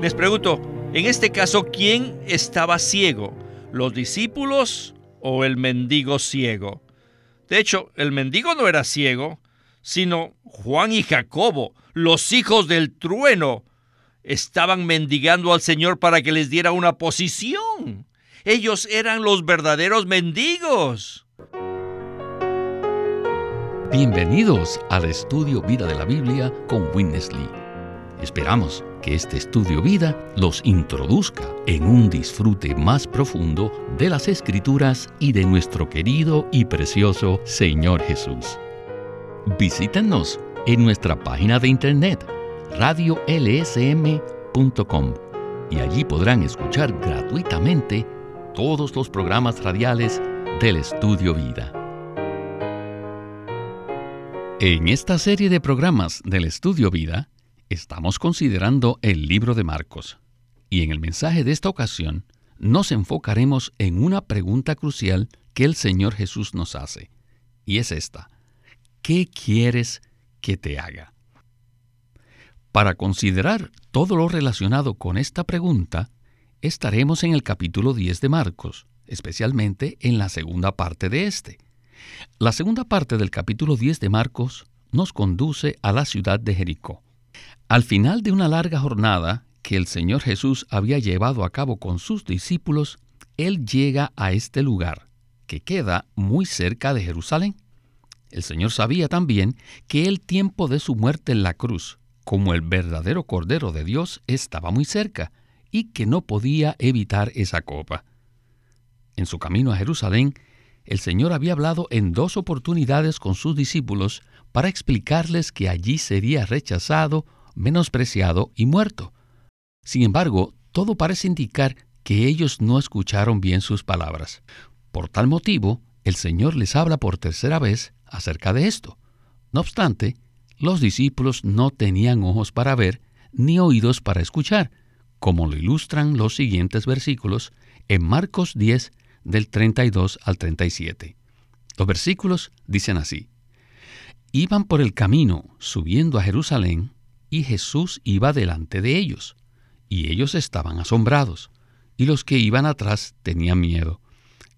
Les pregunto, en este caso, ¿quién estaba ciego? ¿Los discípulos o el mendigo ciego? De hecho, el mendigo no era ciego, sino Juan y Jacobo, los hijos del trueno, estaban mendigando al Señor para que les diera una posición. Ellos eran los verdaderos mendigos. Bienvenidos al estudio Vida de la Biblia con Winnesley. Esperamos que este estudio vida los introduzca en un disfrute más profundo de las escrituras y de nuestro querido y precioso Señor Jesús. Visítenos en nuestra página de internet radiolsm.com y allí podrán escuchar gratuitamente todos los programas radiales del Estudio Vida. En esta serie de programas del Estudio Vida, estamos considerando el libro de Marcos. Y en el mensaje de esta ocasión, nos enfocaremos en una pregunta crucial que el Señor Jesús nos hace. Y es esta. ¿Qué quieres que te haga? Para considerar todo lo relacionado con esta pregunta, estaremos en el capítulo 10 de Marcos, especialmente en la segunda parte de este. La segunda parte del capítulo 10 de Marcos nos conduce a la ciudad de Jericó. Al final de una larga jornada que el Señor Jesús había llevado a cabo con sus discípulos, Él llega a este lugar, que queda muy cerca de Jerusalén. El Señor sabía también que el tiempo de su muerte en la cruz, como el verdadero Cordero de Dios, estaba muy cerca y que no podía evitar esa copa. En su camino a Jerusalén, el Señor había hablado en dos oportunidades con sus discípulos para explicarles que allí sería rechazado, menospreciado y muerto. Sin embargo, todo parece indicar que ellos no escucharon bien sus palabras. Por tal motivo, el Señor les habla por tercera vez acerca de esto. No obstante, los discípulos no tenían ojos para ver ni oídos para escuchar, como lo ilustran los siguientes versículos en Marcos 10 del 32 al 37. Los versículos dicen así. Iban por el camino subiendo a Jerusalén y Jesús iba delante de ellos, y ellos estaban asombrados, y los que iban atrás tenían miedo.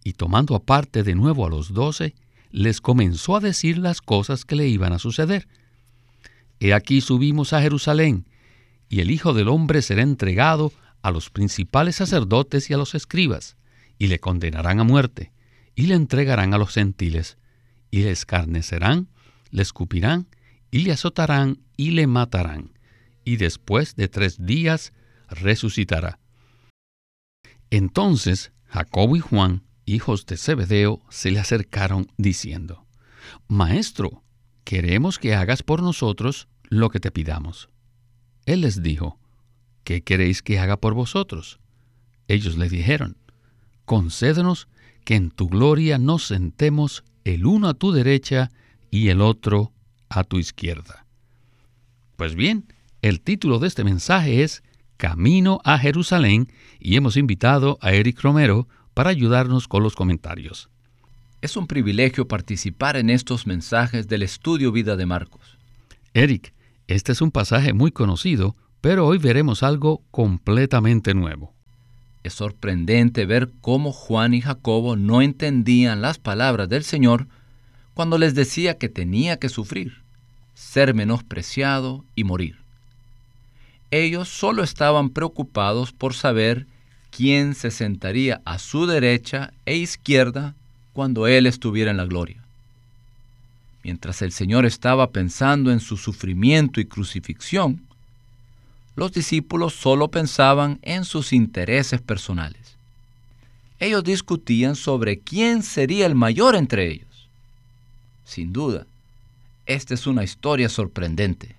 Y tomando aparte de nuevo a los doce, les comenzó a decir las cosas que le iban a suceder. He aquí subimos a Jerusalén, y el Hijo del Hombre será entregado a los principales sacerdotes y a los escribas, y le condenarán a muerte, y le entregarán a los gentiles, y le escarnecerán, le escupirán, y le azotarán, y le matarán, y después de tres días resucitará. Entonces Jacobo y Juan, hijos de Zebedeo, se le acercaron diciendo, Maestro, queremos que hagas por nosotros lo que te pidamos. Él les dijo, ¿qué queréis que haga por vosotros? Ellos le dijeron, concédenos que en tu gloria nos sentemos el uno a tu derecha y el otro a tu izquierda. Pues bien, el título de este mensaje es Camino a Jerusalén y hemos invitado a Eric Romero para ayudarnos con los comentarios. Es un privilegio participar en estos mensajes del estudio Vida de Marcos. Eric, este es un pasaje muy conocido, pero hoy veremos algo completamente nuevo. Es sorprendente ver cómo Juan y Jacobo no entendían las palabras del Señor cuando les decía que tenía que sufrir, ser menospreciado y morir. Ellos solo estaban preocupados por saber quién se sentaría a su derecha e izquierda cuando Él estuviera en la gloria. Mientras el Señor estaba pensando en su sufrimiento y crucifixión, los discípulos solo pensaban en sus intereses personales. Ellos discutían sobre quién sería el mayor entre ellos. Sin duda, esta es una historia sorprendente.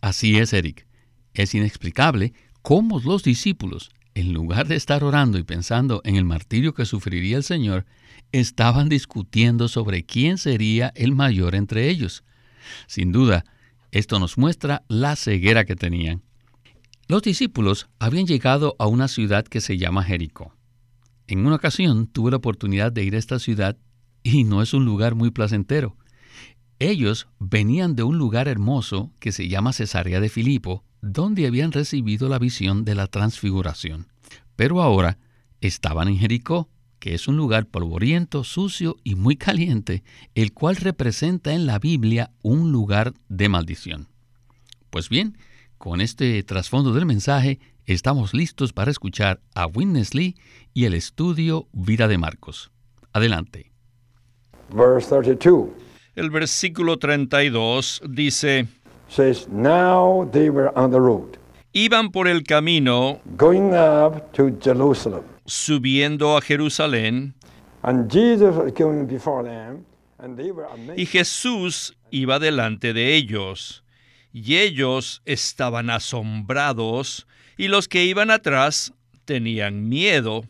Así es, Eric. Es inexplicable cómo los discípulos, en lugar de estar orando y pensando en el martirio que sufriría el Señor, estaban discutiendo sobre quién sería el mayor entre ellos. Sin duda, esto nos muestra la ceguera que tenían. Los discípulos habían llegado a una ciudad que se llama Jericó. En una ocasión tuve la oportunidad de ir a esta ciudad y no es un lugar muy placentero. Ellos venían de un lugar hermoso que se llama Cesarea de Filipo, donde habían recibido la visión de la transfiguración. Pero ahora estaban en Jericó, que es un lugar polvoriento, sucio y muy caliente, el cual representa en la Biblia un lugar de maldición. Pues bien, con este trasfondo del mensaje, estamos listos para escuchar a Witness Lee y el estudio Vida de Marcos. Adelante. El versículo 32 dice, says, Now they were on the road, iban por el camino going up to Jerusalem. subiendo a Jerusalén, And Jesus was going before them, and they were amazed. y Jesús iba delante de ellos. Y ellos estaban asombrados, y los que iban atrás tenían miedo.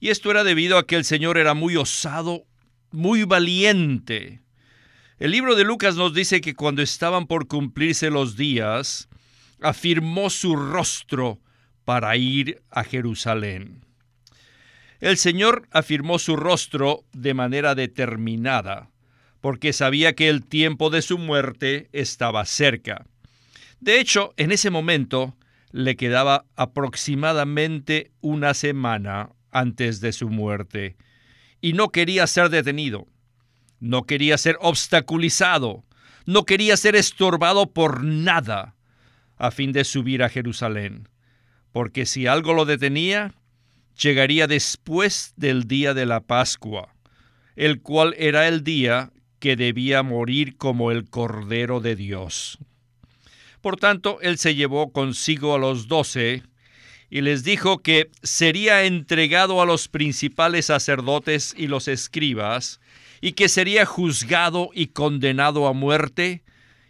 Y esto era debido a que el Señor era muy osado, muy valiente. El libro de Lucas nos dice que cuando estaban por cumplirse los días, afirmó su rostro para ir a Jerusalén. El Señor afirmó su rostro de manera determinada, porque sabía que el tiempo de su muerte estaba cerca. De hecho, en ese momento le quedaba aproximadamente una semana antes de su muerte, y no quería ser detenido, no quería ser obstaculizado, no quería ser estorbado por nada a fin de subir a Jerusalén, porque si algo lo detenía, llegaría después del día de la Pascua, el cual era el día que debía morir como el Cordero de Dios. Por tanto, él se llevó consigo a los doce y les dijo que sería entregado a los principales sacerdotes y los escribas, y que sería juzgado y condenado a muerte,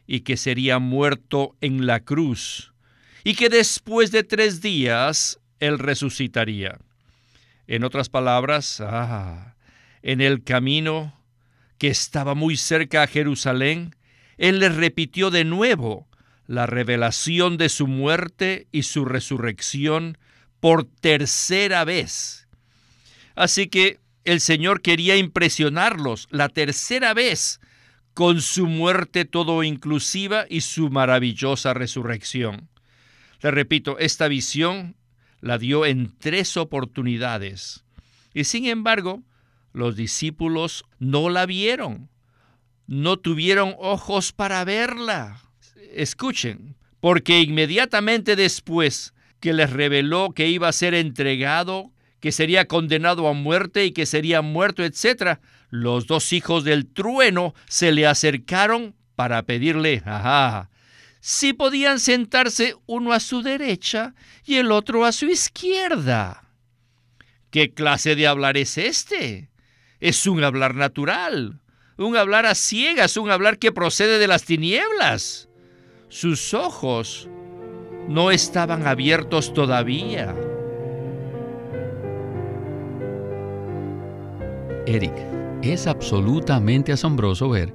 y que sería muerto en la cruz, y que después de tres días él resucitaría. En otras palabras, ah, en el camino que estaba muy cerca a Jerusalén, él les repitió de nuevo la revelación de su muerte y su resurrección por tercera vez. Así que el Señor quería impresionarlos la tercera vez con su muerte todo inclusiva y su maravillosa resurrección. Le repito, esta visión la dio en tres oportunidades. Y sin embargo, los discípulos no la vieron, no tuvieron ojos para verla. Escuchen, porque inmediatamente después que les reveló que iba a ser entregado, que sería condenado a muerte y que sería muerto, etc., los dos hijos del trueno se le acercaron para pedirle, ajá, si podían sentarse uno a su derecha y el otro a su izquierda. ¿Qué clase de hablar es este? Es un hablar natural, un hablar a ciegas, un hablar que procede de las tinieblas. Sus ojos no estaban abiertos todavía. Eric, es absolutamente asombroso ver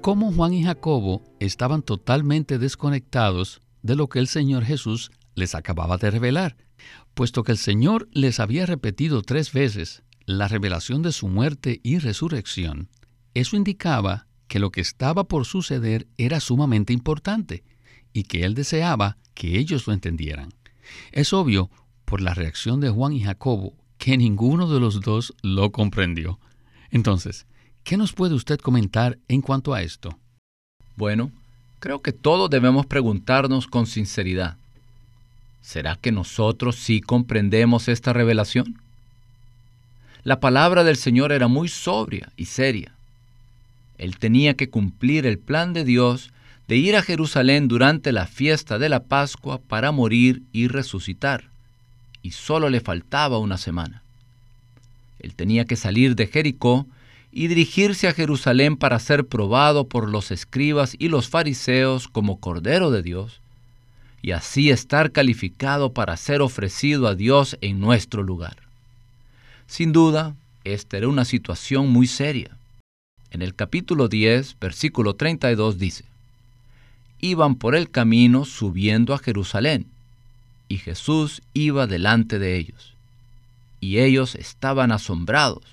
cómo Juan y Jacobo estaban totalmente desconectados de lo que el Señor Jesús les acababa de revelar, puesto que el Señor les había repetido tres veces la revelación de su muerte y resurrección. Eso indicaba que lo que estaba por suceder era sumamente importante y que Él deseaba que ellos lo entendieran. Es obvio, por la reacción de Juan y Jacobo, que ninguno de los dos lo comprendió. Entonces, ¿qué nos puede usted comentar en cuanto a esto? Bueno, creo que todos debemos preguntarnos con sinceridad. ¿Será que nosotros sí comprendemos esta revelación? La palabra del Señor era muy sobria y seria. Él tenía que cumplir el plan de Dios de ir a Jerusalén durante la fiesta de la Pascua para morir y resucitar, y solo le faltaba una semana. Él tenía que salir de Jericó y dirigirse a Jerusalén para ser probado por los escribas y los fariseos como Cordero de Dios, y así estar calificado para ser ofrecido a Dios en nuestro lugar. Sin duda, esta era una situación muy seria. En el capítulo 10, versículo 32 dice, Iban por el camino subiendo a Jerusalén, y Jesús iba delante de ellos y ellos estaban asombrados,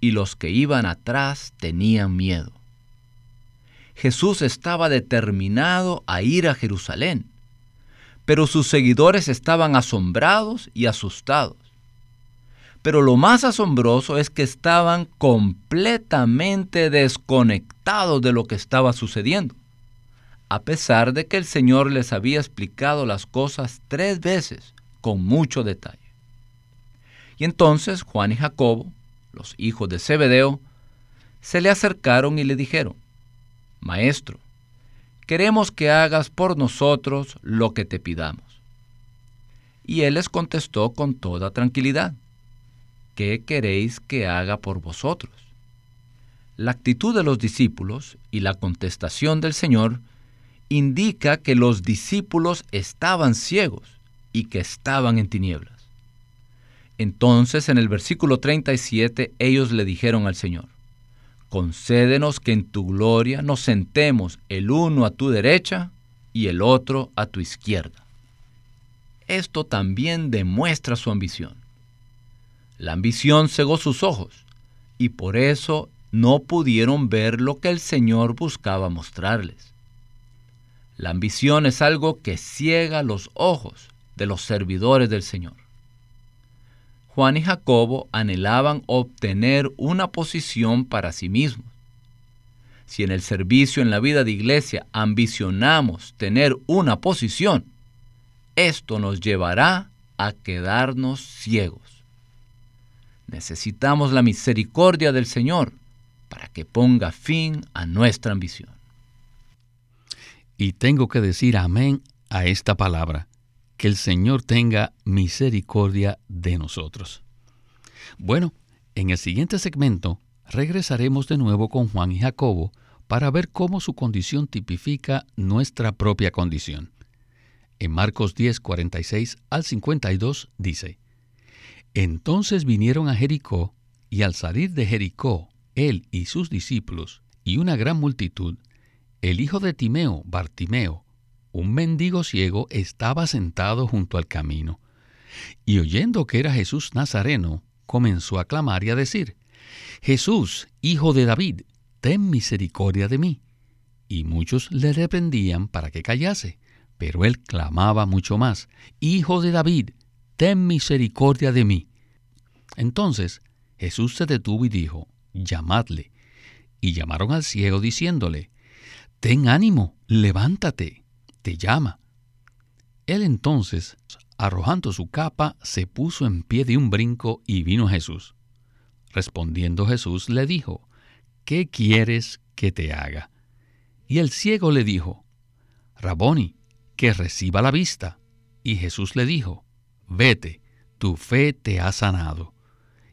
y los que iban atrás tenían miedo. Jesús estaba determinado a ir a Jerusalén, pero sus seguidores estaban asombrados y asustados. Pero lo más asombroso es que estaban completamente desconectados de lo que estaba sucediendo, a pesar de que el Señor les había explicado las cosas tres veces con mucho detalle. Y entonces Juan y Jacobo, los hijos de Zebedeo, se le acercaron y le dijeron, Maestro, queremos que hagas por nosotros lo que te pidamos. Y él les contestó con toda tranquilidad, ¿qué queréis que haga por vosotros? La actitud de los discípulos y la contestación del Señor indica que los discípulos estaban ciegos y que estaban en tinieblas. Entonces en el versículo 37 ellos le dijeron al Señor, concédenos que en tu gloria nos sentemos el uno a tu derecha y el otro a tu izquierda. Esto también demuestra su ambición. La ambición cegó sus ojos y por eso no pudieron ver lo que el Señor buscaba mostrarles. La ambición es algo que ciega los ojos de los servidores del Señor. Juan y Jacobo anhelaban obtener una posición para sí mismos. Si en el servicio en la vida de iglesia ambicionamos tener una posición, esto nos llevará a quedarnos ciegos. Necesitamos la misericordia del Señor para que ponga fin a nuestra ambición. Y tengo que decir amén a esta palabra, que el Señor tenga misericordia de nosotros. Bueno, en el siguiente segmento regresaremos de nuevo con Juan y Jacobo para ver cómo su condición tipifica nuestra propia condición. En Marcos 10, 46 al 52 dice, entonces vinieron a Jericó, y al salir de Jericó, él y sus discípulos, y una gran multitud, el hijo de Timeo, Bartimeo, un mendigo ciego, estaba sentado junto al camino. Y oyendo que era Jesús Nazareno, comenzó a clamar y a decir, Jesús, hijo de David, ten misericordia de mí. Y muchos le reprendían para que callase, pero él clamaba mucho más, Hijo de David, ten misericordia de mí. Entonces Jesús se detuvo y dijo, llamadle. Y llamaron al ciego diciéndole, Ten ánimo, levántate, te llama. Él entonces, arrojando su capa, se puso en pie de un brinco y vino Jesús. Respondiendo Jesús le dijo, ¿qué quieres que te haga? Y el ciego le dijo, Raboni, que reciba la vista. Y Jesús le dijo, vete, tu fe te ha sanado.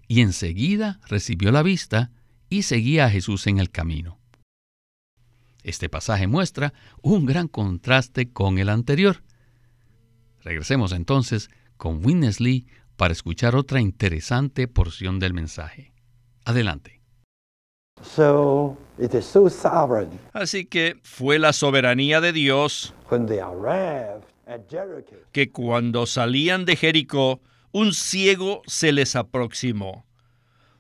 Y enseguida recibió la vista y seguía a Jesús en el camino. Este pasaje muestra un gran contraste con el anterior. Regresemos entonces con Witness Lee para escuchar otra interesante porción del mensaje. Adelante. Así que fue la soberanía de Dios que cuando salían de Jericó, un ciego se les aproximó.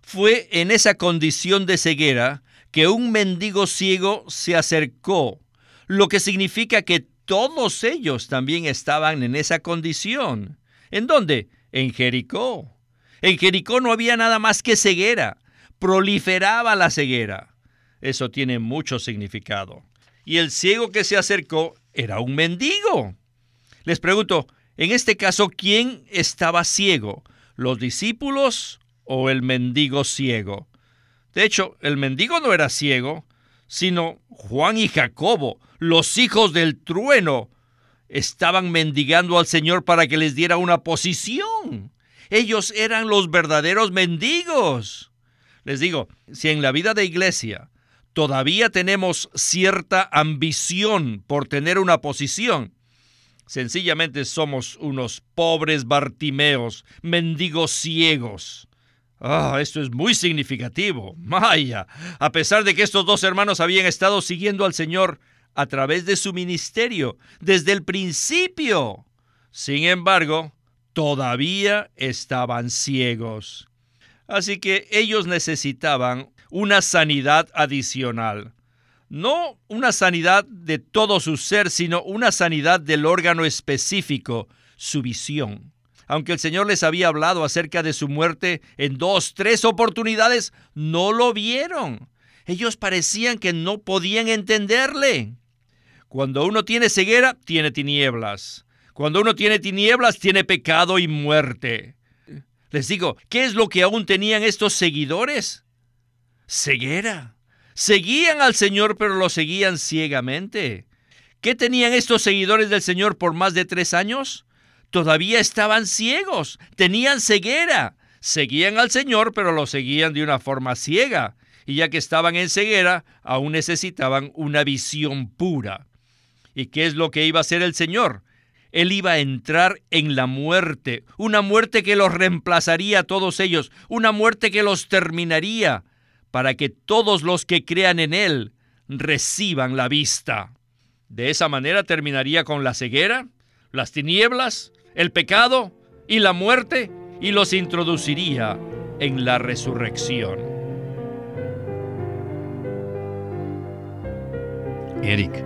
Fue en esa condición de ceguera que un mendigo ciego se acercó, lo que significa que todos ellos también estaban en esa condición. ¿En dónde? En Jericó. En Jericó no había nada más que ceguera, proliferaba la ceguera. Eso tiene mucho significado. Y el ciego que se acercó era un mendigo. Les pregunto, en este caso, ¿quién estaba ciego? ¿Los discípulos o el mendigo ciego? De hecho, el mendigo no era ciego, sino Juan y Jacobo, los hijos del trueno, estaban mendigando al Señor para que les diera una posición. Ellos eran los verdaderos mendigos. Les digo, si en la vida de iglesia todavía tenemos cierta ambición por tener una posición, Sencillamente somos unos pobres Bartimeos, mendigos ciegos. Ah, esto es muy significativo. Maya, a pesar de que estos dos hermanos habían estado siguiendo al Señor a través de su ministerio desde el principio. Sin embargo, todavía estaban ciegos. Así que ellos necesitaban una sanidad adicional. No una sanidad de todo su ser, sino una sanidad del órgano específico, su visión. Aunque el Señor les había hablado acerca de su muerte en dos, tres oportunidades, no lo vieron. Ellos parecían que no podían entenderle. Cuando uno tiene ceguera, tiene tinieblas. Cuando uno tiene tinieblas, tiene pecado y muerte. Les digo, ¿qué es lo que aún tenían estos seguidores? Ceguera. Seguían al Señor, pero lo seguían ciegamente. ¿Qué tenían estos seguidores del Señor por más de tres años? Todavía estaban ciegos, tenían ceguera. Seguían al Señor, pero lo seguían de una forma ciega. Y ya que estaban en ceguera, aún necesitaban una visión pura. ¿Y qué es lo que iba a hacer el Señor? Él iba a entrar en la muerte, una muerte que los reemplazaría a todos ellos, una muerte que los terminaría, para que todos los que crean en Él reciban la vista. De esa manera terminaría con la ceguera, las tinieblas, el pecado y la muerte y los introduciría en la resurrección. Eric,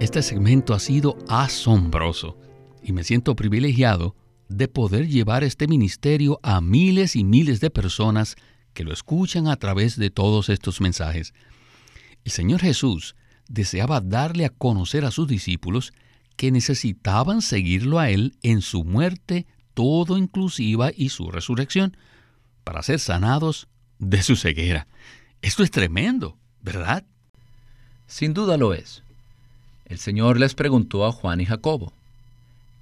este segmento ha sido asombroso y me siento privilegiado de poder llevar este ministerio a miles y miles de personas que lo escuchan a través de todos estos mensajes. El Señor Jesús deseaba darle a conocer a sus discípulos que necesitaban seguirlo a Él en su muerte todo inclusiva y su resurrección, para ser sanados de su ceguera. Esto es tremendo, ¿verdad? Sin duda lo es. El Señor les preguntó a Juan y Jacobo,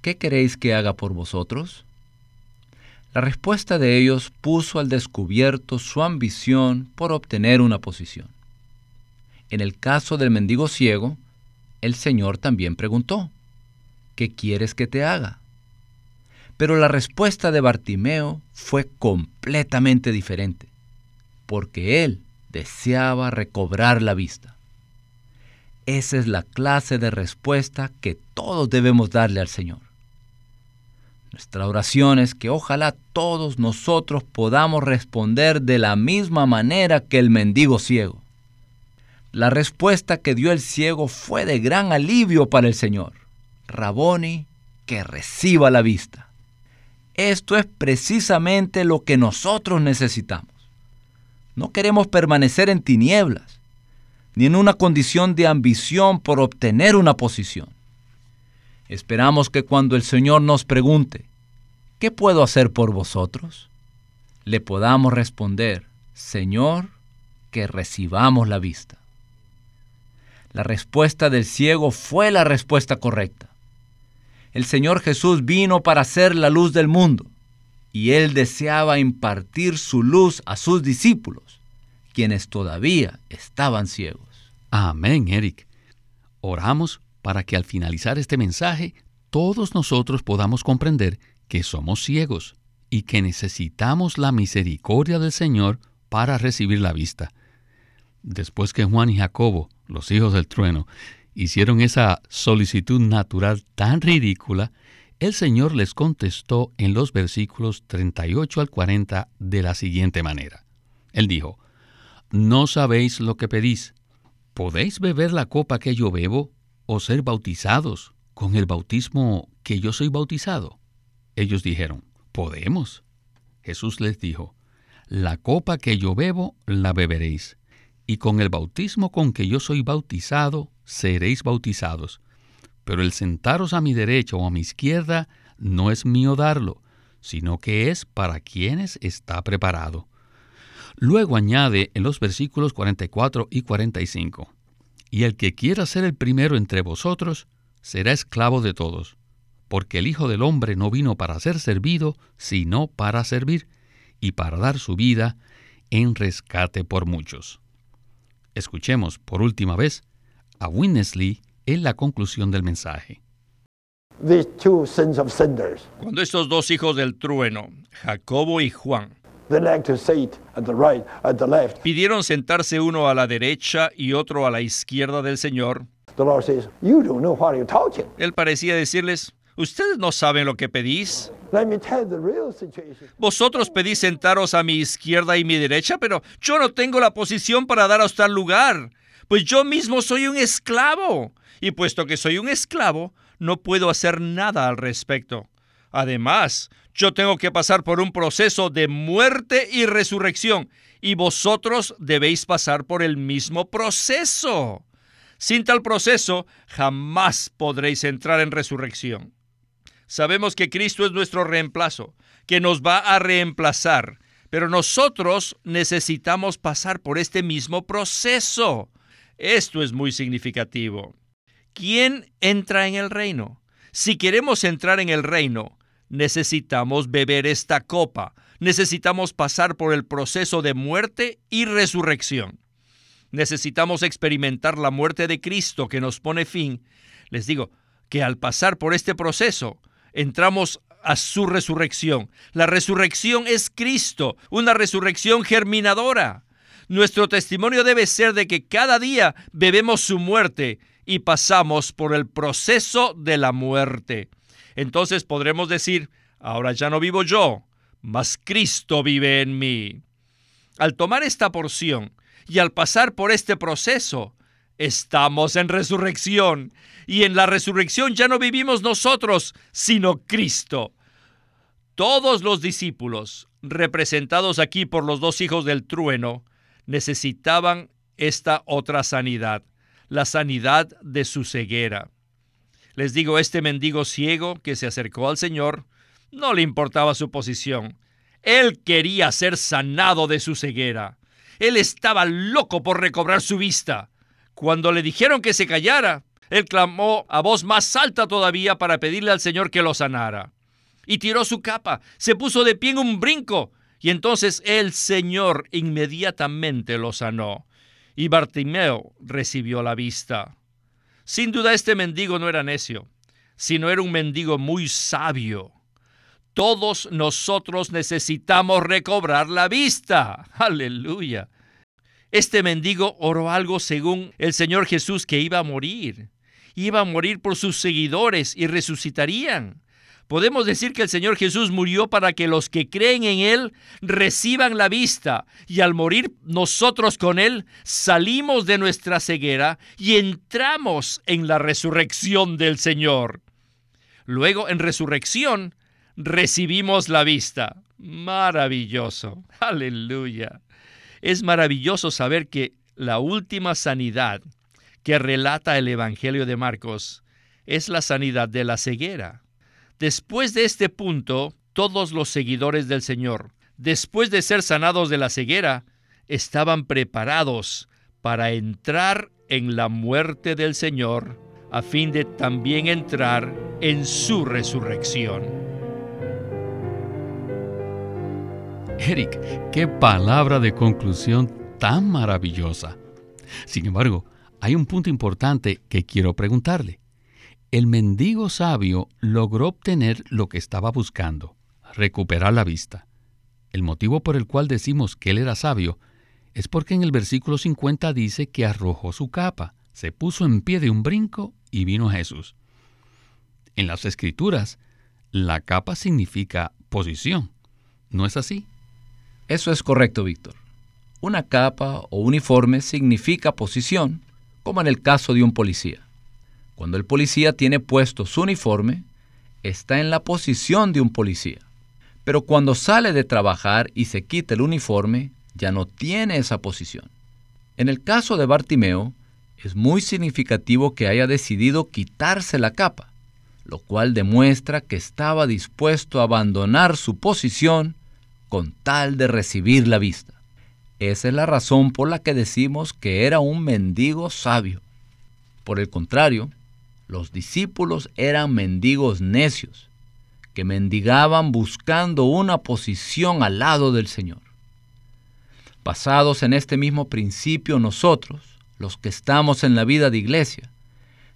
¿qué queréis que haga por vosotros? La respuesta de ellos puso al descubierto su ambición por obtener una posición. En el caso del mendigo ciego, el Señor también preguntó, ¿qué quieres que te haga? Pero la respuesta de Bartimeo fue completamente diferente, porque él deseaba recobrar la vista. Esa es la clase de respuesta que todos debemos darle al Señor. Nuestra oración es que ojalá todos nosotros podamos responder de la misma manera que el mendigo ciego. La respuesta que dio el ciego fue de gran alivio para el Señor. Raboni, que reciba la vista. Esto es precisamente lo que nosotros necesitamos. No queremos permanecer en tinieblas ni en una condición de ambición por obtener una posición. Esperamos que cuando el Señor nos pregunte, ¿qué puedo hacer por vosotros? Le podamos responder, Señor, que recibamos la vista. La respuesta del ciego fue la respuesta correcta. El Señor Jesús vino para ser la luz del mundo y Él deseaba impartir su luz a sus discípulos, quienes todavía estaban ciegos. Amén, Eric. Oramos para que al finalizar este mensaje todos nosotros podamos comprender que somos ciegos y que necesitamos la misericordia del Señor para recibir la vista. Después que Juan y Jacobo, los hijos del trueno, hicieron esa solicitud natural tan ridícula, el Señor les contestó en los versículos 38 al 40 de la siguiente manera. Él dijo, No sabéis lo que pedís. ¿podéis beber la copa que yo bebo o ser bautizados con el bautismo que yo soy bautizado? Ellos dijeron, podemos. Jesús les dijo, la copa que yo bebo la beberéis, y con el bautismo con que yo soy bautizado seréis bautizados. Pero el sentaros a mi derecha o a mi izquierda no es mío darlo, sino que es para quienes está preparado. Luego añade en los versículos 44 y 45, Y el que quiera ser el primero entre vosotros, será esclavo de todos, porque el Hijo del Hombre no vino para ser servido, sino para servir, y para dar su vida en rescate por muchos. Escuchemos por última vez a Winnesley en la conclusión del mensaje. Cuando estos dos hijos del trueno, Jacobo y Juan, Pidieron sentarse uno a la derecha y otro a la izquierda del Señor. Él parecía decirles, ustedes no saben lo que pedís. Vosotros pedís sentaros a mi izquierda y mi derecha, pero yo no tengo la posición para daros tal lugar. Pues yo mismo soy un esclavo. Y puesto que soy un esclavo, no puedo hacer nada al respecto. Además, yo tengo que pasar por un proceso de muerte y resurrección, y vosotros debéis pasar por el mismo proceso. Sin tal proceso, jamás podréis entrar en resurrección. Sabemos que Cristo es nuestro reemplazo, que nos va a reemplazar, pero nosotros necesitamos pasar por este mismo proceso. Esto es muy significativo. ¿Quién entra en el reino? Si queremos entrar en el reino, necesitamos beber esta copa, necesitamos pasar por el proceso de muerte y resurrección. Necesitamos experimentar la muerte de Cristo que nos pone fin. Les digo que al pasar por este proceso, entramos a su resurrección. La resurrección es Cristo, una resurrección germinadora. Nuestro testimonio debe ser de que cada día bebemos su muerte y pasamos por el proceso de la muerte. Entonces podremos decir, ahora ya no vivo yo, mas Cristo vive en mí. Al tomar esta porción y al pasar por este proceso, estamos en resurrección. Y en la resurrección ya no vivimos nosotros, sino Cristo. Todos los discípulos, representados aquí por los dos hijos del trueno, necesitaban esta otra sanidad, la sanidad de su ceguera. Les digo, este mendigo ciego que se acercó al Señor, no le importaba su posición. Él quería ser sanado de su ceguera. Él estaba loco por recobrar su vista. Cuando le dijeron que se callara, él clamó a voz más alta todavía para pedirle al Señor que lo sanara. Y tiró su capa, se puso de pie en un brinco y entonces el Señor inmediatamente lo sanó, y Bartimeo recibió la vista. Sin duda este mendigo no era necio, sino era un mendigo muy sabio. Todos nosotros necesitamos recobrar la vista. Aleluya. Este mendigo oró algo según el Señor Jesús que iba a morir. Iba a morir por sus seguidores y resucitarían. Podemos decir que el Señor Jesús murió para que los que creen en Él reciban la vista y al morir nosotros con Él salimos de nuestra ceguera y entramos en la resurrección del Señor. Luego en resurrección recibimos la vista. Maravilloso. Aleluya. Es maravilloso saber que la última sanidad que relata el Evangelio de Marcos es la sanidad de la ceguera. Después de este punto, todos los seguidores del Señor, después de ser sanados de la ceguera, estaban preparados para entrar en la muerte del Señor, a fin de también entrar en su resurrección. Eric, qué palabra de conclusión tan maravillosa. Sin embargo, hay un punto importante que quiero preguntarle el mendigo sabio logró obtener lo que estaba buscando, recuperar la vista. El motivo por el cual decimos que él era sabio es porque en el versículo 50 dice que arrojó su capa, se puso en pie de un brinco y vino a Jesús. En las escrituras, la capa significa posición. ¿No es así? Eso es correcto, Víctor. Una capa o uniforme significa posición, como en el caso de un policía. Cuando el policía tiene puesto su uniforme, está en la posición de un policía. Pero cuando sale de trabajar y se quita el uniforme, ya no tiene esa posición. En el caso de Bartimeo, es muy significativo que haya decidido quitarse la capa, lo cual demuestra que estaba dispuesto a abandonar su posición con tal de recibir la vista. Esa es la razón por la que decimos que era un mendigo sabio. Por el contrario, los discípulos eran mendigos necios, que mendigaban buscando una posición al lado del Señor. Basados en este mismo principio, nosotros, los que estamos en la vida de iglesia,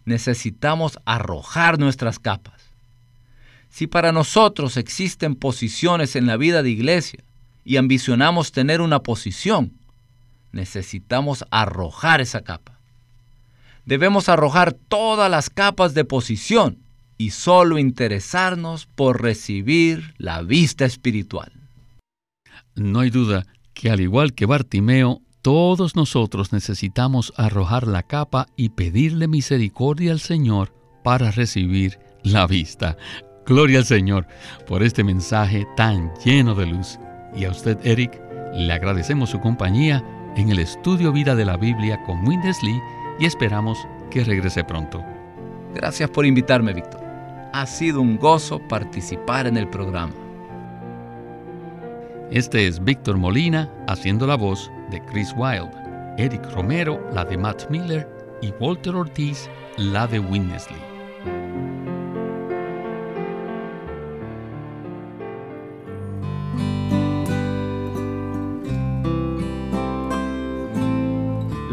necesitamos arrojar nuestras capas. Si para nosotros existen posiciones en la vida de iglesia y ambicionamos tener una posición, necesitamos arrojar esa capa debemos arrojar todas las capas de posición y solo interesarnos por recibir la vista espiritual. No hay duda que al igual que Bartimeo, todos nosotros necesitamos arrojar la capa y pedirle misericordia al Señor para recibir la vista. Gloria al Señor por este mensaje tan lleno de luz. Y a usted, Eric, le agradecemos su compañía en el estudio Vida de la Biblia con Windesley y esperamos que regrese pronto. Gracias por invitarme, Víctor. Ha sido un gozo participar en el programa. Este es Víctor Molina haciendo la voz de Chris Wilde, Eric Romero la de Matt Miller y Walter Ortiz la de Winnesley.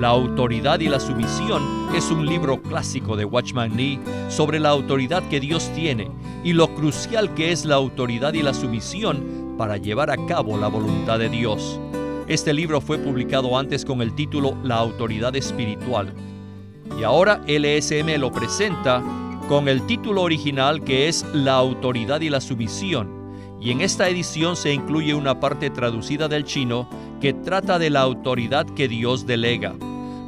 La autoridad y la sumisión es un libro clásico de Watchman Nee sobre la autoridad que Dios tiene y lo crucial que es la autoridad y la sumisión para llevar a cabo la voluntad de Dios. Este libro fue publicado antes con el título La autoridad espiritual. Y ahora LSM lo presenta con el título original que es La autoridad y la sumisión. Y en esta edición se incluye una parte traducida del chino que trata de la autoridad que Dios delega